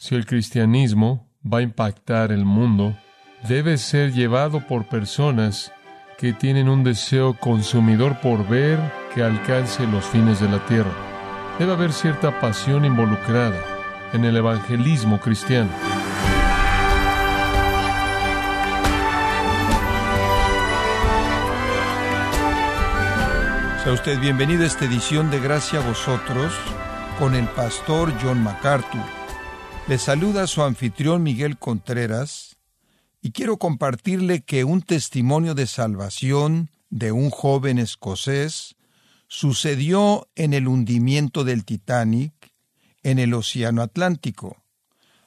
Si el cristianismo va a impactar el mundo, debe ser llevado por personas que tienen un deseo consumidor por ver que alcance los fines de la tierra. Debe haber cierta pasión involucrada en el evangelismo cristiano. Sea usted bienvenido a esta edición de Gracia a vosotros con el pastor John MacArthur. Le saluda su anfitrión Miguel Contreras y quiero compartirle que un testimonio de salvación de un joven escocés sucedió en el hundimiento del Titanic en el Océano Atlántico.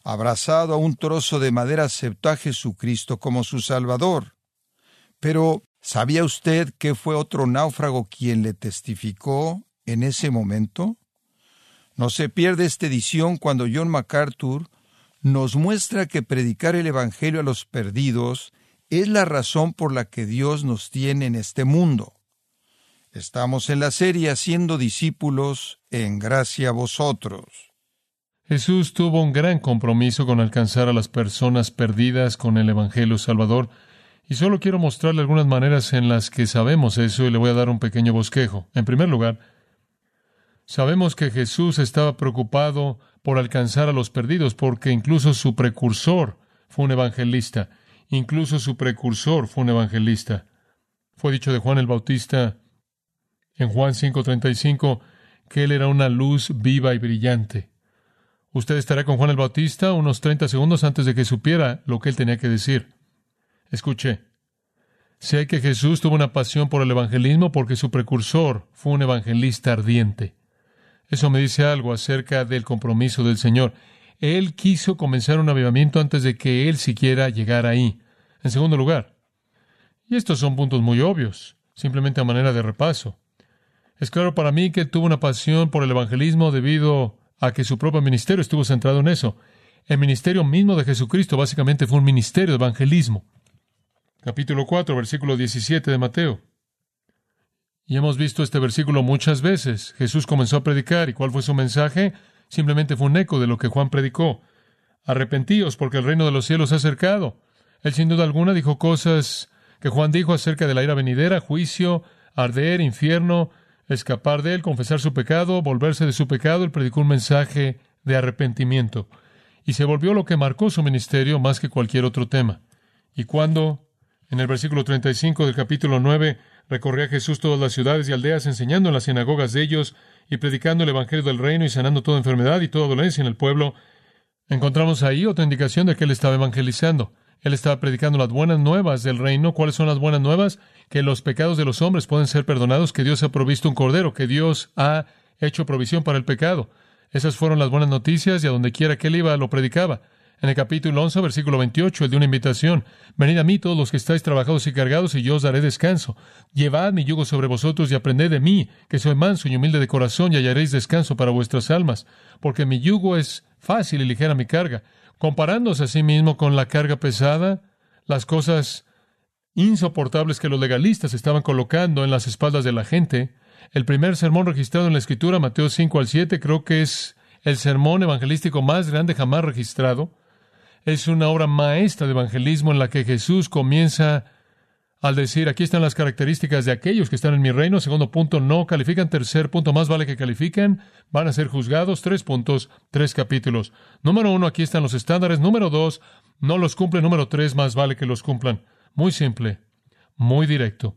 Abrazado a un trozo de madera aceptó a Jesucristo como su Salvador. Pero ¿Sabía usted que fue otro náufrago quien le testificó en ese momento? No se pierde esta edición cuando John MacArthur nos muestra que predicar el Evangelio a los perdidos es la razón por la que Dios nos tiene en este mundo. Estamos en la serie Haciendo discípulos en gracia a vosotros. Jesús tuvo un gran compromiso con alcanzar a las personas perdidas con el Evangelio Salvador, y solo quiero mostrarle algunas maneras en las que sabemos eso y le voy a dar un pequeño bosquejo. En primer lugar, sabemos que Jesús estaba preocupado por alcanzar a los perdidos porque incluso su precursor fue un evangelista. Incluso su precursor fue un evangelista. Fue dicho de Juan el Bautista en Juan 5:35 que él era una luz viva y brillante. Usted estará con Juan el Bautista unos 30 segundos antes de que supiera lo que él tenía que decir. Escuche, sé que Jesús tuvo una pasión por el evangelismo porque su precursor fue un evangelista ardiente. Eso me dice algo acerca del compromiso del Señor. Él quiso comenzar un avivamiento antes de que él siquiera llegara ahí. En segundo lugar, y estos son puntos muy obvios, simplemente a manera de repaso. Es claro para mí que tuvo una pasión por el evangelismo debido a que su propio ministerio estuvo centrado en eso. El ministerio mismo de Jesucristo básicamente fue un ministerio de evangelismo capítulo 4, versículo 17 de Mateo. Y hemos visto este versículo muchas veces. Jesús comenzó a predicar y ¿cuál fue su mensaje? Simplemente fue un eco de lo que Juan predicó. Arrepentíos porque el reino de los cielos ha acercado. Él sin duda alguna dijo cosas que Juan dijo acerca de la ira venidera, juicio, arder, infierno, escapar de él, confesar su pecado, volverse de su pecado. Él predicó un mensaje de arrepentimiento. Y se volvió lo que marcó su ministerio más que cualquier otro tema. Y cuando en el versículo 35 del capítulo 9, recorría Jesús todas las ciudades y aldeas, enseñando en las sinagogas de ellos y predicando el Evangelio del reino y sanando toda enfermedad y toda dolencia en el pueblo. Encontramos ahí otra indicación de que él estaba evangelizando. Él estaba predicando las buenas nuevas del reino. ¿Cuáles son las buenas nuevas? Que los pecados de los hombres pueden ser perdonados, que Dios ha provisto un cordero, que Dios ha hecho provisión para el pecado. Esas fueron las buenas noticias y a donde quiera que él iba lo predicaba en el capítulo 11, versículo 28, el de una invitación. Venid a mí todos los que estáis trabajados y cargados, y yo os daré descanso. Llevad mi yugo sobre vosotros y aprended de mí, que soy manso y humilde de corazón, y hallaréis descanso para vuestras almas, porque mi yugo es fácil y ligera mi carga. Comparándose a sí mismo con la carga pesada, las cosas insoportables que los legalistas estaban colocando en las espaldas de la gente, el primer sermón registrado en la Escritura, Mateo 5 al 7, creo que es el sermón evangelístico más grande jamás registrado es una obra maestra de evangelismo en la que Jesús comienza al decir, aquí están las características de aquellos que están en mi reino. Segundo punto, no califican. Tercer punto, más vale que califiquen. Van a ser juzgados. Tres puntos, tres capítulos. Número uno, aquí están los estándares. Número dos, no los cumplen. Número tres, más vale que los cumplan. Muy simple, muy directo.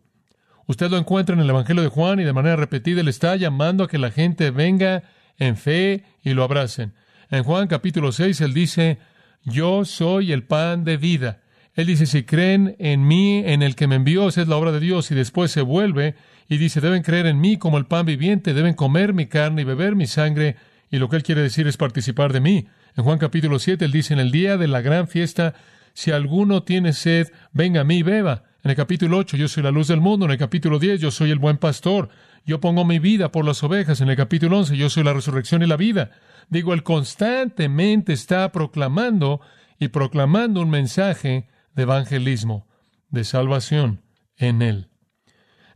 Usted lo encuentra en el Evangelio de Juan y de manera repetida le está llamando a que la gente venga en fe y lo abracen. En Juan capítulo 6 él dice, yo soy el pan de vida. Él dice, si creen en mí, en el que me envió, es la obra de Dios, y después se vuelve y dice, deben creer en mí como el pan viviente, deben comer mi carne y beber mi sangre, y lo que él quiere decir es participar de mí. En Juan capítulo 7, él dice, en el día de la gran fiesta, si alguno tiene sed, venga a mí y beba. En el capítulo 8, yo soy la luz del mundo. En el capítulo 10, yo soy el buen pastor. Yo pongo mi vida por las ovejas. En el capítulo 11, yo soy la resurrección y la vida. Digo, él constantemente está proclamando y proclamando un mensaje de evangelismo, de salvación en él.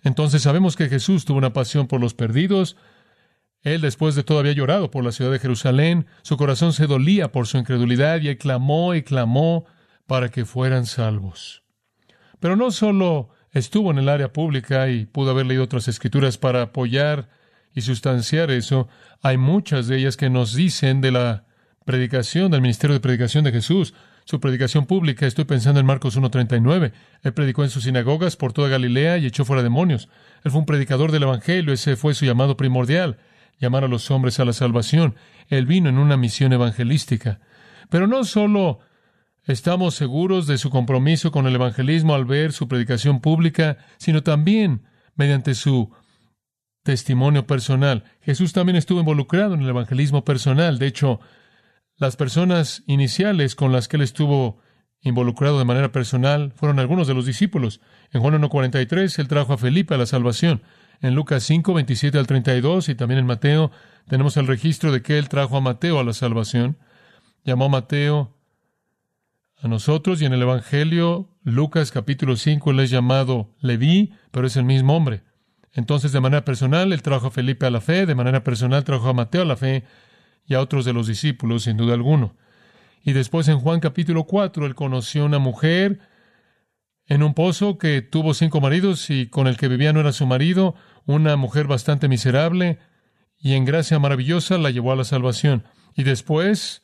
Entonces sabemos que Jesús tuvo una pasión por los perdidos. Él después de todo había llorado por la ciudad de Jerusalén, su corazón se dolía por su incredulidad y clamó y clamó para que fueran salvos. Pero no solo estuvo en el área pública y pudo haber leído otras escrituras para apoyar y sustanciar eso, hay muchas de ellas que nos dicen de la predicación, del ministerio de predicación de Jesús, su predicación pública. Estoy pensando en Marcos 1.39. Él predicó en sus sinagogas por toda Galilea y echó fuera demonios. Él fue un predicador del Evangelio, ese fue su llamado primordial llamar a los hombres a la salvación. Él vino en una misión evangelística. Pero no solo estamos seguros de su compromiso con el evangelismo al ver su predicación pública, sino también mediante su testimonio personal. Jesús también estuvo involucrado en el evangelismo personal. De hecho, las personas iniciales con las que él estuvo involucrado de manera personal fueron algunos de los discípulos. En Juan 1.43 él trajo a Felipe a la salvación en Lucas 5, 27 al 32 y también en Mateo tenemos el registro de que él trajo a Mateo a la salvación. Llamó a Mateo a nosotros y en el Evangelio, Lucas capítulo 5, él es llamado Leví, pero es el mismo hombre. Entonces, de manera personal, él trajo a Felipe a la fe, de manera personal trajo a Mateo a la fe y a otros de los discípulos, sin duda alguno. Y después en Juan capítulo 4, él conoció una mujer en un pozo que tuvo cinco maridos y con el que vivía no era su marido, una mujer bastante miserable, y en gracia maravillosa la llevó a la salvación. Y después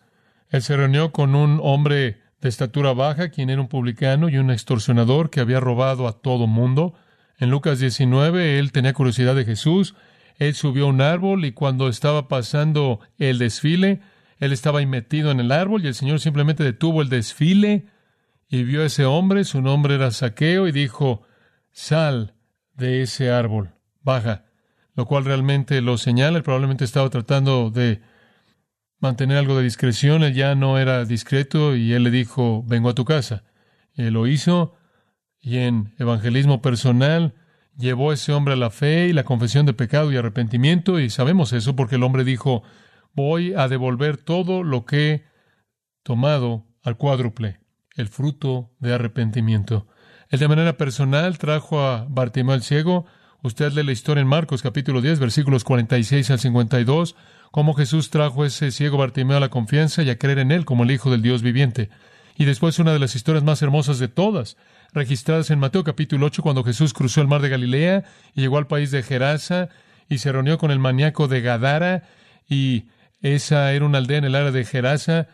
él se reunió con un hombre de estatura baja, quien era un publicano y un extorsionador que había robado a todo mundo. En Lucas 19 él tenía curiosidad de Jesús, él subió a un árbol y cuando estaba pasando el desfile, él estaba metido en el árbol y el Señor simplemente detuvo el desfile y vio a ese hombre, su nombre era Saqueo, y dijo, sal de ese árbol baja, lo cual realmente lo señala. Él probablemente estaba tratando de mantener algo de discreción. Él ya no era discreto y él le dijo, vengo a tu casa. él lo hizo y en evangelismo personal llevó a ese hombre a la fe y la confesión de pecado y arrepentimiento. Y sabemos eso porque el hombre dijo, voy a devolver todo lo que he tomado al cuádruple, el fruto de arrepentimiento. Él de manera personal trajo a Bartimeo el ciego Usted lee la historia en Marcos capítulo 10, versículos 46 al 52, cómo Jesús trajo a ese ciego Bartimeo a la confianza y a creer en él como el Hijo del Dios viviente. Y después una de las historias más hermosas de todas, registradas en Mateo capítulo 8, cuando Jesús cruzó el mar de Galilea y llegó al país de Gerasa y se reunió con el maníaco de Gadara y esa era una aldea en el área de Gerasa.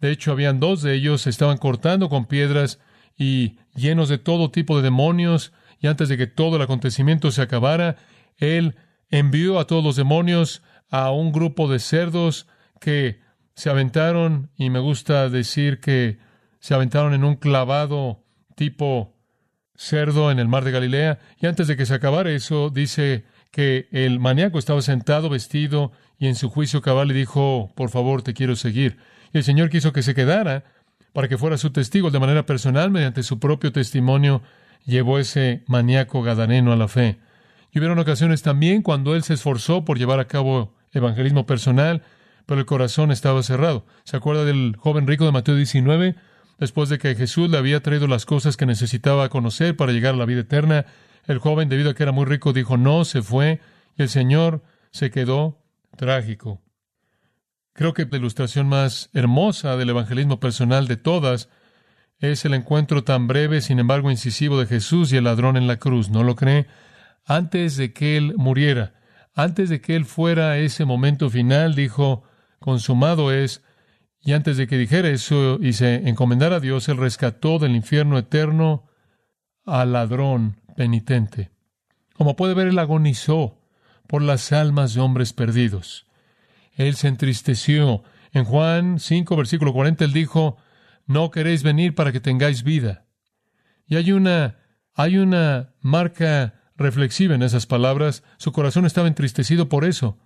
De hecho, habían dos de ellos, estaban cortando con piedras y llenos de todo tipo de demonios y antes de que todo el acontecimiento se acabara, él envió a todos los demonios a un grupo de cerdos que se aventaron, y me gusta decir que se aventaron en un clavado tipo cerdo en el mar de Galilea, y antes de que se acabara eso, dice que el maníaco estaba sentado, vestido, y en su juicio cabal le dijo, por favor, te quiero seguir. Y el Señor quiso que se quedara para que fuera su testigo de manera personal, mediante su propio testimonio llevó ese maníaco gadareno a la fe. Y hubieron ocasiones también cuando él se esforzó por llevar a cabo evangelismo personal, pero el corazón estaba cerrado. ¿Se acuerda del joven rico de Mateo 19? Después de que Jesús le había traído las cosas que necesitaba conocer para llegar a la vida eterna, el joven, debido a que era muy rico, dijo no, se fue, y el Señor se quedó trágico. Creo que la ilustración más hermosa del evangelismo personal de todas es el encuentro tan breve, sin embargo incisivo, de Jesús y el ladrón en la cruz. ¿No lo cree? Antes de que él muriera, antes de que él fuera ese momento final, dijo, consumado es, y antes de que dijera eso y se encomendara a Dios, él rescató del infierno eterno al ladrón penitente. Como puede ver, él agonizó por las almas de hombres perdidos. Él se entristeció. En Juan 5, versículo 40, él dijo, no queréis venir para que tengáis vida. Y hay una, hay una marca reflexiva en esas palabras. Su corazón estaba entristecido por eso.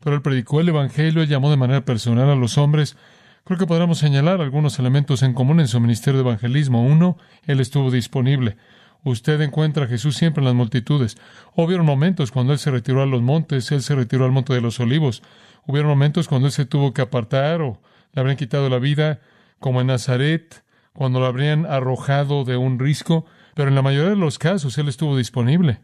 Pero él predicó el Evangelio, él llamó de manera personal a los hombres. Creo que podríamos señalar algunos elementos en común en su ministerio de evangelismo. Uno, él estuvo disponible. Usted encuentra a Jesús siempre en las multitudes. Hubieron momentos cuando él se retiró a los montes, él se retiró al monte de los olivos. Hubieron momentos cuando él se tuvo que apartar o le habrían quitado la vida como en Nazaret, cuando lo habrían arrojado de un risco, pero en la mayoría de los casos él estuvo disponible.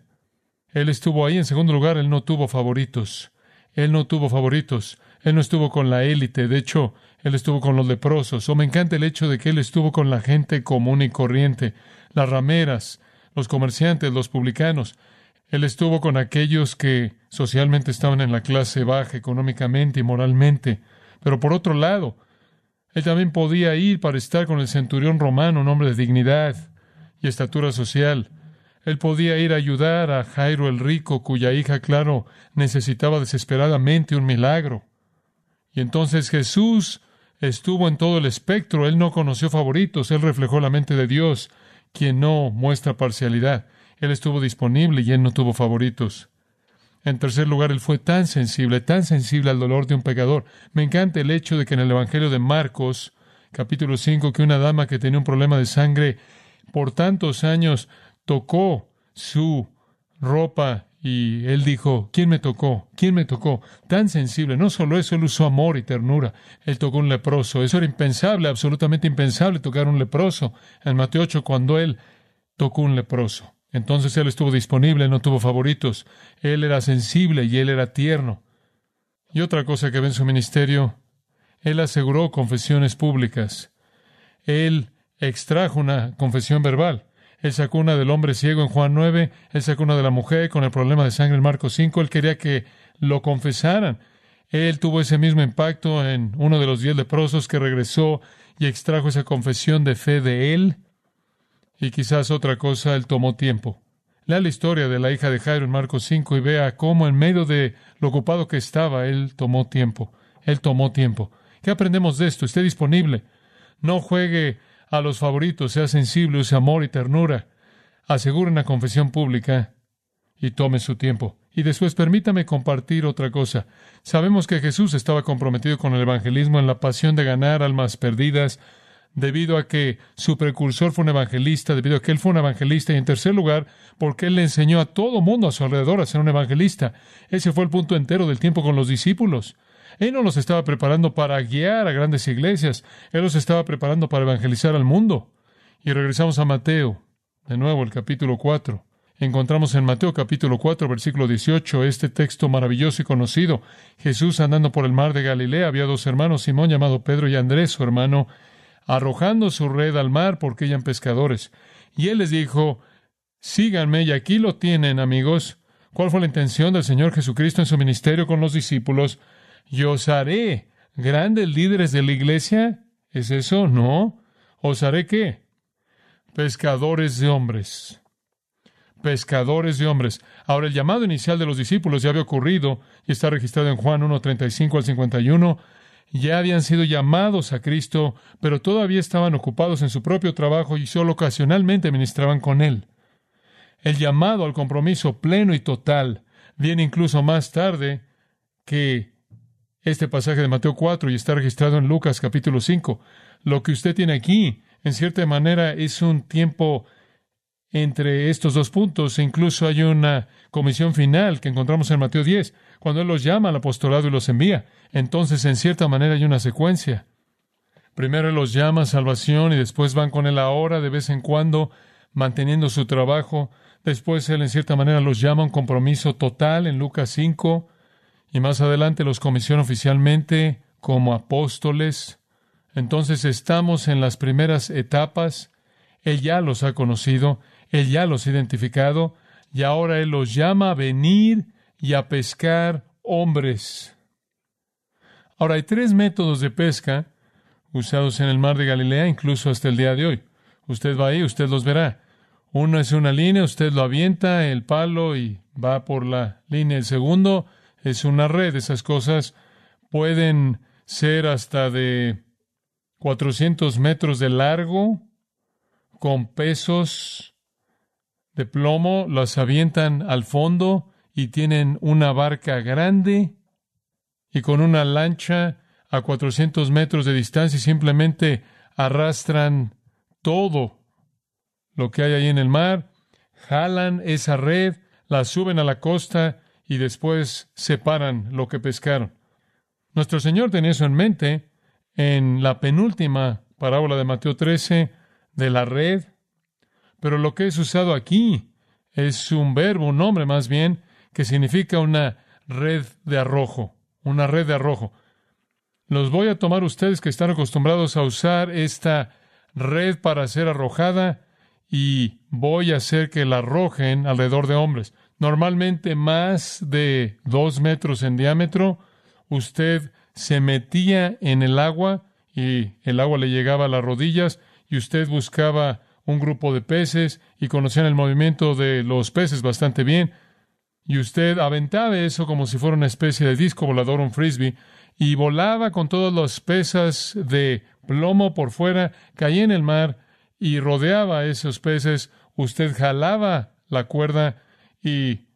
Él estuvo ahí. En segundo lugar, él no tuvo favoritos. Él no tuvo favoritos. Él no estuvo con la élite. De hecho, Él estuvo con los leprosos. O me encanta el hecho de que Él estuvo con la gente común y corriente, las rameras, los comerciantes, los publicanos. Él estuvo con aquellos que socialmente estaban en la clase baja económicamente y moralmente. Pero por otro lado, él también podía ir para estar con el centurión romano, un hombre de dignidad y estatura social. Él podía ir a ayudar a Jairo el rico, cuya hija, claro, necesitaba desesperadamente un milagro. Y entonces Jesús estuvo en todo el espectro. Él no conoció favoritos, él reflejó la mente de Dios, quien no muestra parcialidad. Él estuvo disponible y él no tuvo favoritos. En tercer lugar, él fue tan sensible, tan sensible al dolor de un pecador. Me encanta el hecho de que en el Evangelio de Marcos, capítulo 5, que una dama que tenía un problema de sangre por tantos años tocó su ropa y él dijo, ¿quién me tocó? ¿quién me tocó? Tan sensible. No solo eso, él usó amor y ternura. Él tocó un leproso. Eso era impensable, absolutamente impensable tocar un leproso. En Mateo 8, cuando él tocó un leproso. Entonces Él estuvo disponible, no tuvo favoritos. Él era sensible y Él era tierno. Y otra cosa que ve en su ministerio, Él aseguró confesiones públicas. Él extrajo una confesión verbal. Él sacó una del hombre ciego en Juan 9, él sacó una de la mujer con el problema de sangre en Marcos 5, él quería que lo confesaran. Él tuvo ese mismo impacto en uno de los diez leprosos que regresó y extrajo esa confesión de fe de él. Y quizás otra cosa, él tomó tiempo. Lea la historia de la hija de Jairo en Marcos 5 y vea cómo en medio de lo ocupado que estaba, él tomó tiempo. Él tomó tiempo. ¿Qué aprendemos de esto? Esté disponible. No juegue a los favoritos, sea sensible, use amor y ternura. Asegure una confesión pública y tome su tiempo. Y después permítame compartir otra cosa. Sabemos que Jesús estaba comprometido con el evangelismo en la pasión de ganar almas perdidas, debido a que su precursor fue un evangelista, debido a que él fue un evangelista, y en tercer lugar, porque él le enseñó a todo mundo a su alrededor a ser un evangelista. Ese fue el punto entero del tiempo con los discípulos. Él no los estaba preparando para guiar a grandes iglesias, él los estaba preparando para evangelizar al mundo. Y regresamos a Mateo, de nuevo el capítulo 4. Encontramos en Mateo capítulo 4, versículo 18, este texto maravilloso y conocido. Jesús andando por el mar de Galilea, había dos hermanos, Simón llamado Pedro y Andrés, su hermano, arrojando su red al mar porque eran pescadores. Y él les dijo, síganme, y aquí lo tienen, amigos. ¿Cuál fue la intención del Señor Jesucristo en su ministerio con los discípulos? Yo os haré grandes líderes de la iglesia. ¿Es eso? No. ¿Os haré qué? Pescadores de hombres. Pescadores de hombres. Ahora, el llamado inicial de los discípulos ya había ocurrido y está registrado en Juan 1.35 al 51 ya habían sido llamados a Cristo, pero todavía estaban ocupados en su propio trabajo y solo ocasionalmente ministraban con Él. El llamado al compromiso pleno y total viene incluso más tarde que este pasaje de Mateo 4 y está registrado en Lucas capítulo 5. Lo que usted tiene aquí, en cierta manera, es un tiempo entre estos dos puntos. E incluso hay una comisión final que encontramos en Mateo 10, cuando Él los llama al apostolado y los envía. Entonces, en cierta manera, hay una secuencia. Primero Él los llama a salvación y después van con Él ahora, de vez en cuando, manteniendo su trabajo. Después Él, en cierta manera, los llama a un compromiso total en Lucas 5 y más adelante los comisiona oficialmente como apóstoles. Entonces estamos en las primeras etapas. Él ya los ha conocido él ya los ha identificado y ahora Él los llama a venir y a pescar hombres. Ahora hay tres métodos de pesca usados en el mar de Galilea, incluso hasta el día de hoy. Usted va ahí, usted los verá. Uno es una línea, usted lo avienta, el palo y va por la línea. El segundo es una red. Esas cosas pueden ser hasta de 400 metros de largo, con pesos de plomo, las avientan al fondo y tienen una barca grande y con una lancha a 400 metros de distancia y simplemente arrastran todo lo que hay ahí en el mar, jalan esa red, la suben a la costa y después separan lo que pescaron. Nuestro Señor tenía eso en mente en la penúltima parábola de Mateo 13 de la red pero lo que es usado aquí es un verbo, un nombre más bien, que significa una red de arrojo, una red de arrojo. Los voy a tomar ustedes que están acostumbrados a usar esta red para ser arrojada y voy a hacer que la arrojen alrededor de hombres. Normalmente más de dos metros en diámetro, usted se metía en el agua y el agua le llegaba a las rodillas y usted buscaba un grupo de peces y conocían el movimiento de los peces bastante bien y usted aventaba eso como si fuera una especie de disco volador, un frisbee, y volaba con todas las pesas de plomo por fuera, caía en el mar y rodeaba a esos peces. Usted jalaba la cuerda y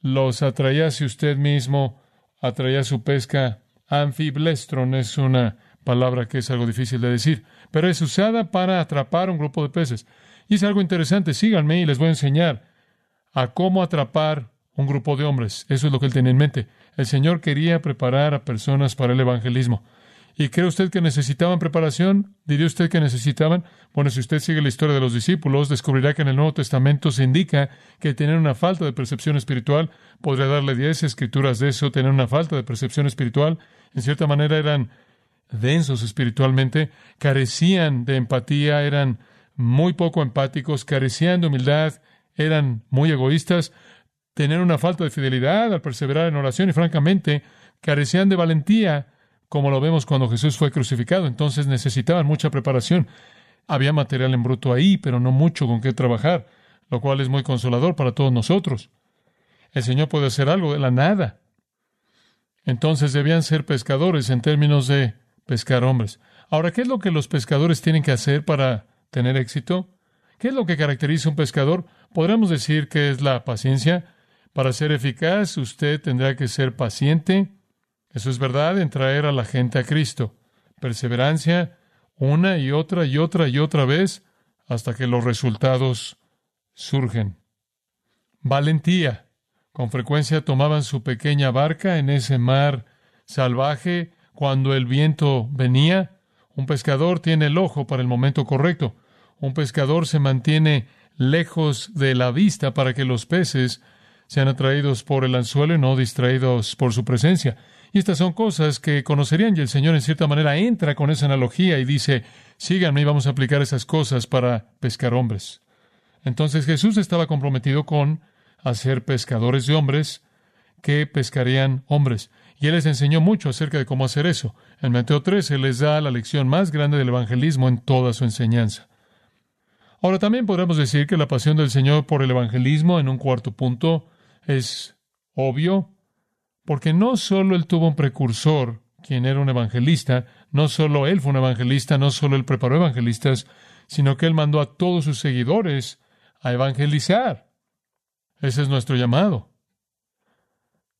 los atraía usted mismo, atraía su pesca. Anfiblestron es una palabra que es algo difícil de decir, pero es usada para atrapar un grupo de peces. Y es algo interesante, síganme y les voy a enseñar a cómo atrapar un grupo de hombres. Eso es lo que él tenía en mente. El Señor quería preparar a personas para el evangelismo. ¿Y cree usted que necesitaban preparación? ¿Diría usted que necesitaban? Bueno, si usted sigue la historia de los discípulos, descubrirá que en el Nuevo Testamento se indica que tener una falta de percepción espiritual, podría darle diez escrituras de eso, tener una falta de percepción espiritual, en cierta manera eran densos espiritualmente, carecían de empatía, eran muy poco empáticos, carecían de humildad, eran muy egoístas, tener una falta de fidelidad al perseverar en oración y francamente carecían de valentía, como lo vemos cuando Jesús fue crucificado. Entonces necesitaban mucha preparación. Había material en bruto ahí, pero no mucho con qué trabajar, lo cual es muy consolador para todos nosotros. El Señor puede hacer algo de la nada. Entonces debían ser pescadores en términos de pescar hombres. Ahora, ¿qué es lo que los pescadores tienen que hacer para tener éxito? ¿Qué es lo que caracteriza a un pescador? Podríamos decir que es la paciencia, para ser eficaz, usted tendrá que ser paciente. Eso es verdad en traer a la gente a Cristo. Perseverancia, una y otra y otra y otra vez, hasta que los resultados surgen. Valentía. Con frecuencia tomaban su pequeña barca en ese mar salvaje cuando el viento venía. Un pescador tiene el ojo para el momento correcto. Un pescador se mantiene lejos de la vista para que los peces sean atraídos por el anzuelo y no distraídos por su presencia. Y estas son cosas que conocerían y el Señor en cierta manera entra con esa analogía y dice, síganme y vamos a aplicar esas cosas para pescar hombres. Entonces Jesús estaba comprometido con hacer pescadores de hombres que pescarían hombres. Y Él les enseñó mucho acerca de cómo hacer eso. En Mateo 13 les da la lección más grande del evangelismo en toda su enseñanza. Ahora también podremos decir que la pasión del Señor por el evangelismo en un cuarto punto es obvio, porque no solo él tuvo un precursor, quien era un evangelista, no solo él fue un evangelista, no solo él preparó evangelistas, sino que él mandó a todos sus seguidores a evangelizar. Ese es nuestro llamado.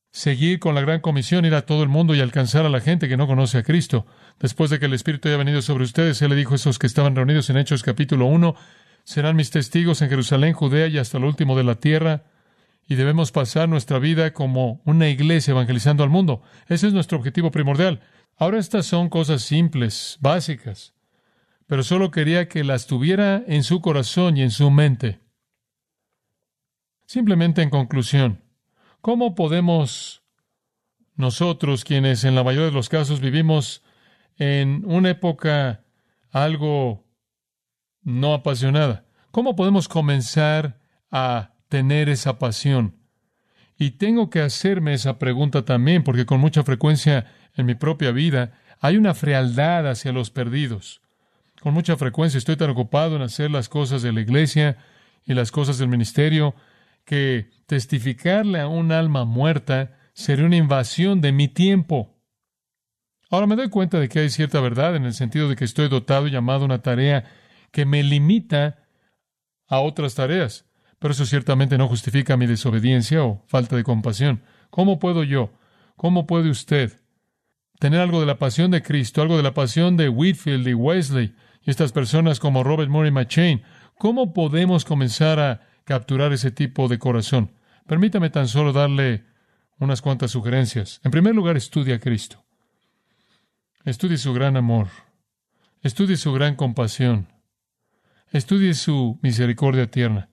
Seguir con la gran comisión, ir a todo el mundo y alcanzar a la gente que no conoce a Cristo. Después de que el Espíritu haya venido sobre ustedes, Él le dijo a esos que estaban reunidos en Hechos capítulo 1, serán mis testigos en Jerusalén, Judea y hasta lo último de la tierra y debemos pasar nuestra vida como una iglesia evangelizando al mundo. Ese es nuestro objetivo primordial. Ahora estas son cosas simples, básicas, pero solo quería que las tuviera en su corazón y en su mente. Simplemente en conclusión, ¿cómo podemos nosotros, quienes en la mayoría de los casos vivimos en una época algo no apasionada, cómo podemos comenzar a tener esa pasión. Y tengo que hacerme esa pregunta también, porque con mucha frecuencia en mi propia vida hay una frialdad hacia los perdidos. Con mucha frecuencia estoy tan ocupado en hacer las cosas de la iglesia y las cosas del ministerio que testificarle a un alma muerta sería una invasión de mi tiempo. Ahora me doy cuenta de que hay cierta verdad en el sentido de que estoy dotado y llamado a una tarea que me limita a otras tareas. Pero eso ciertamente no justifica mi desobediencia o falta de compasión. ¿Cómo puedo yo? ¿Cómo puede usted tener algo de la pasión de Cristo, algo de la pasión de Whitfield y Wesley y estas personas como Robert Murray McChain? ¿Cómo podemos comenzar a capturar ese tipo de corazón? Permítame tan solo darle unas cuantas sugerencias. En primer lugar, estudie a Cristo. Estudie su gran amor. Estudie su gran compasión. Estudie su misericordia tierna.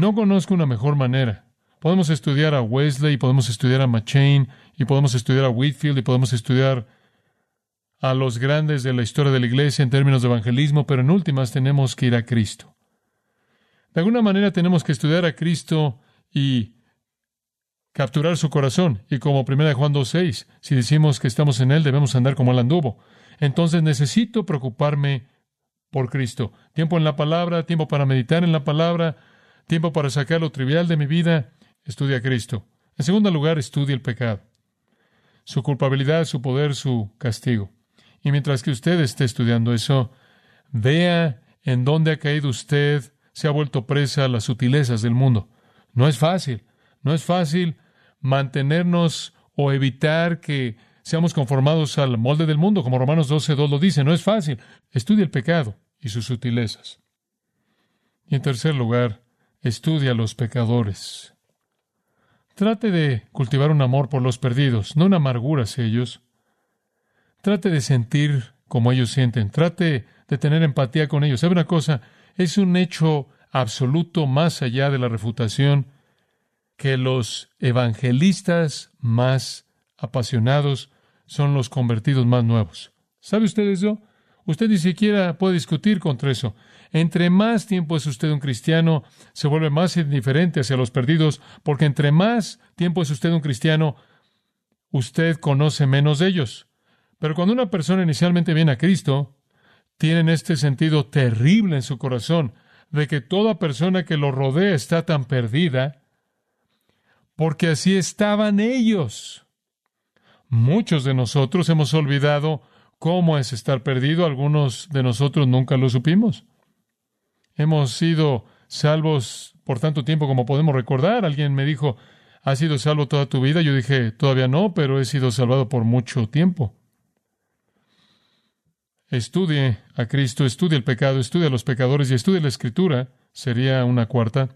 No conozco una mejor manera, Podemos estudiar a Wesley, podemos estudiar a McChain, y podemos estudiar a Whitfield, y podemos estudiar a los grandes de la historia de la iglesia en términos de evangelismo, pero en últimas tenemos que ir a Cristo. De alguna manera tenemos que estudiar a Cristo y capturar su corazón. Y como 1 Juan 2.6, si decimos que estamos en Él, debemos andar como Él anduvo. Entonces necesito preocuparme por Cristo. Tiempo en la palabra, tiempo para meditar en la palabra, tiempo para sacar lo trivial de mi vida. Estudia a Cristo. En segundo lugar, estudia el pecado. Su culpabilidad, su poder, su castigo. Y mientras que usted esté estudiando eso, vea en dónde ha caído usted, se ha vuelto presa a las sutilezas del mundo. No es fácil, no es fácil mantenernos o evitar que seamos conformados al molde del mundo, como Romanos 12, 2 lo dice. No es fácil. Estudia el pecado y sus sutilezas. Y en tercer lugar, estudia a los pecadores. Trate de cultivar un amor por los perdidos, no una amargura hacia ellos. Trate de sentir como ellos sienten. Trate de tener empatía con ellos. ¿Sabe una cosa? Es un hecho absoluto más allá de la refutación que los evangelistas más apasionados son los convertidos más nuevos. ¿Sabe usted eso? Usted ni siquiera puede discutir contra eso. Entre más tiempo es usted un cristiano, se vuelve más indiferente hacia los perdidos, porque entre más tiempo es usted un cristiano, usted conoce menos de ellos. Pero cuando una persona inicialmente viene a Cristo, tiene este sentido terrible en su corazón de que toda persona que lo rodea está tan perdida porque así estaban ellos. Muchos de nosotros hemos olvidado cómo es estar perdido, algunos de nosotros nunca lo supimos. Hemos sido salvos por tanto tiempo como podemos recordar. Alguien me dijo, ¿has sido salvo toda tu vida? Yo dije, todavía no, pero he sido salvado por mucho tiempo. Estudie a Cristo, estudie el pecado, estudie a los pecadores y estudie la escritura. Sería una cuarta.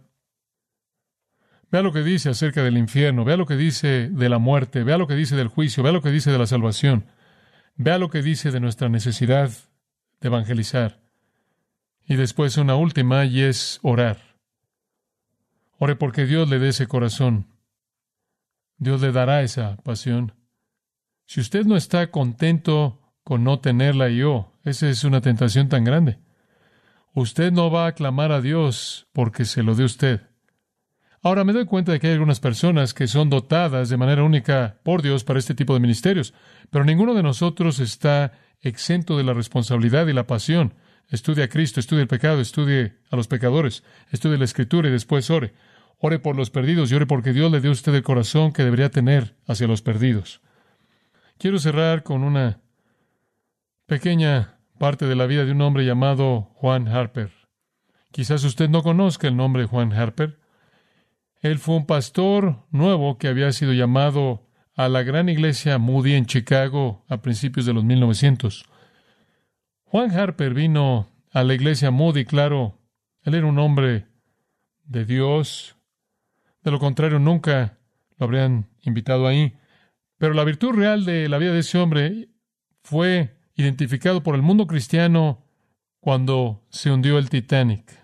Vea lo que dice acerca del infierno, vea lo que dice de la muerte, vea lo que dice del juicio, vea lo que dice de la salvación, vea lo que dice de nuestra necesidad de evangelizar. Y después una última y es orar. Ore porque Dios le dé ese corazón. Dios le dará esa pasión. Si usted no está contento con no tenerla yo, esa es una tentación tan grande. Usted no va a clamar a Dios porque se lo dé usted. Ahora me doy cuenta de que hay algunas personas que son dotadas de manera única por Dios para este tipo de ministerios, pero ninguno de nosotros está exento de la responsabilidad y la pasión. Estudie a Cristo, estudie el pecado, estudie a los pecadores, estudie la Escritura y después ore. Ore por los perdidos y ore porque Dios le dio a usted el corazón que debería tener hacia los perdidos. Quiero cerrar con una pequeña parte de la vida de un hombre llamado Juan Harper. Quizás usted no conozca el nombre de Juan Harper. Él fue un pastor nuevo que había sido llamado a la gran iglesia Moody en Chicago a principios de los 1900. Juan Harper vino a la iglesia Moody, claro, él era un hombre de Dios. De lo contrario, nunca lo habrían invitado ahí. Pero la virtud real de la vida de ese hombre fue identificado por el mundo cristiano cuando se hundió el Titanic.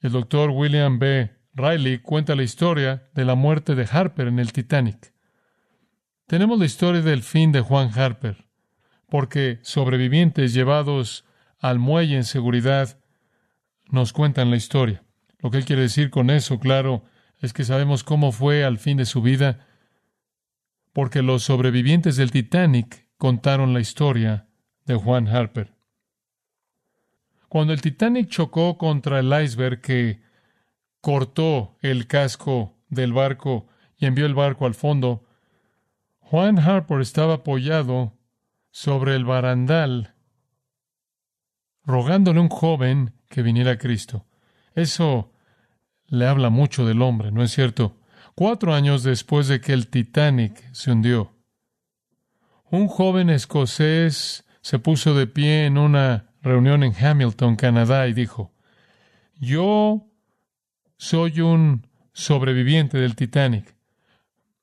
El doctor William B. Riley cuenta la historia de la muerte de Harper en el Titanic. Tenemos la historia del fin de Juan Harper, porque sobrevivientes llevados al muelle en seguridad nos cuentan la historia. Lo que él quiere decir con eso, claro, es que sabemos cómo fue al fin de su vida, porque los sobrevivientes del Titanic contaron la historia de Juan Harper. Cuando el Titanic chocó contra el iceberg que cortó el casco del barco y envió el barco al fondo, Juan Harper estaba apoyado sobre el barandal, rogándole a un joven que viniera a Cristo. Eso le habla mucho del hombre, ¿no es cierto? Cuatro años después de que el Titanic se hundió, un joven escocés se puso de pie en una reunión en Hamilton, Canadá, y dijo, yo soy un sobreviviente del Titanic.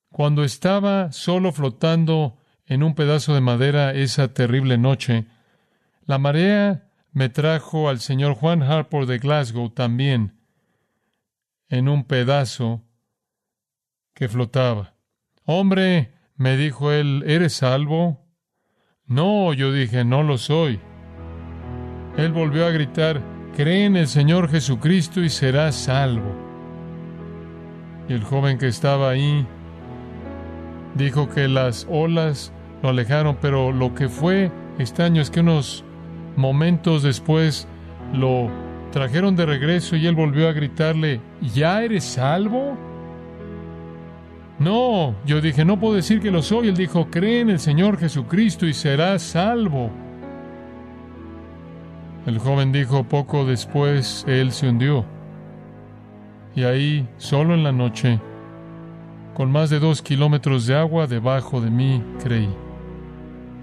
Cuando estaba solo flotando en un pedazo de madera esa terrible noche, la marea me trajo al señor Juan Harper de Glasgow también en un pedazo que flotaba. Hombre, me dijo él, ¿eres salvo? No, yo dije, no lo soy. Él volvió a gritar, cree en el Señor Jesucristo y serás salvo. Y el joven que estaba ahí dijo que las olas lo alejaron, pero lo que fue extraño es que unos momentos después lo trajeron de regreso y él volvió a gritarle, ¿ya eres salvo? No, yo dije, no puedo decir que lo soy. Él dijo, cree en el Señor Jesucristo y serás salvo. El joven dijo, poco después él se hundió. Y ahí, solo en la noche, con más de dos kilómetros de agua debajo de mí, creí.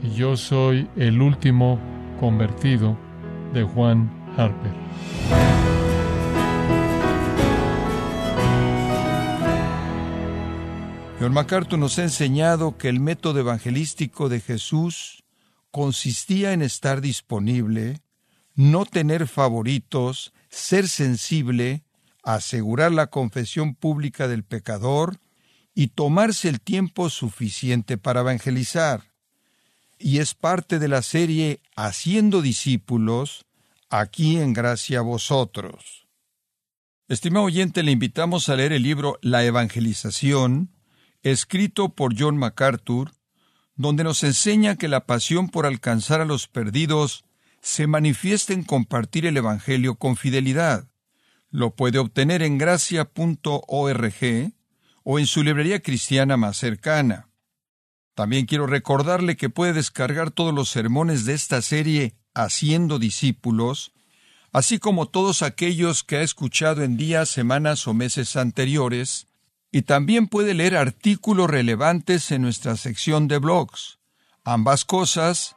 Y yo soy el último convertido de Juan Harper. John MacArthur nos ha enseñado que el método evangelístico de Jesús consistía en estar disponible, no tener favoritos, ser sensible, asegurar la confesión pública del pecador y tomarse el tiempo suficiente para evangelizar. Y es parte de la serie Haciendo discípulos, aquí en gracia a vosotros. Estimado oyente, le invitamos a leer el libro La Evangelización, escrito por John MacArthur, donde nos enseña que la pasión por alcanzar a los perdidos se manifiesta en compartir el Evangelio con fidelidad. Lo puede obtener en gracia.org o en su librería cristiana más cercana. También quiero recordarle que puede descargar todos los sermones de esta serie Haciendo discípulos, así como todos aquellos que ha escuchado en días, semanas o meses anteriores, y también puede leer artículos relevantes en nuestra sección de blogs. Ambas cosas,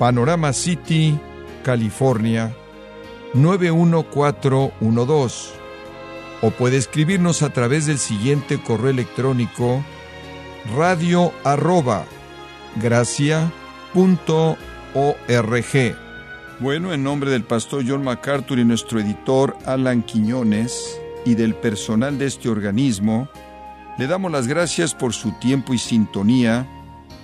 Panorama City, California 91412. O puede escribirnos a través del siguiente correo electrónico radio arroba bueno, en nombre del pastor John MacArthur y nuestro editor Alan Quiñones y del personal de este organismo, le damos las gracias por su tiempo y sintonía,